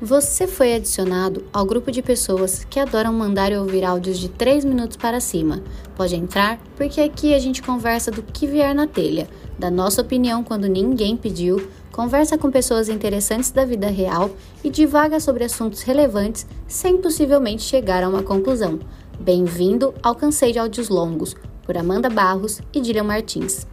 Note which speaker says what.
Speaker 1: Você foi adicionado ao grupo de pessoas que adoram mandar e ouvir áudios de 3 minutos para cima. Pode entrar, porque aqui a gente conversa do que vier na telha, da nossa opinião quando ninguém pediu, conversa com pessoas interessantes da vida real e divaga sobre assuntos relevantes sem possivelmente chegar a uma conclusão. Bem-vindo ao Cansei de Áudios Longos, por Amanda Barros e Dilian Martins.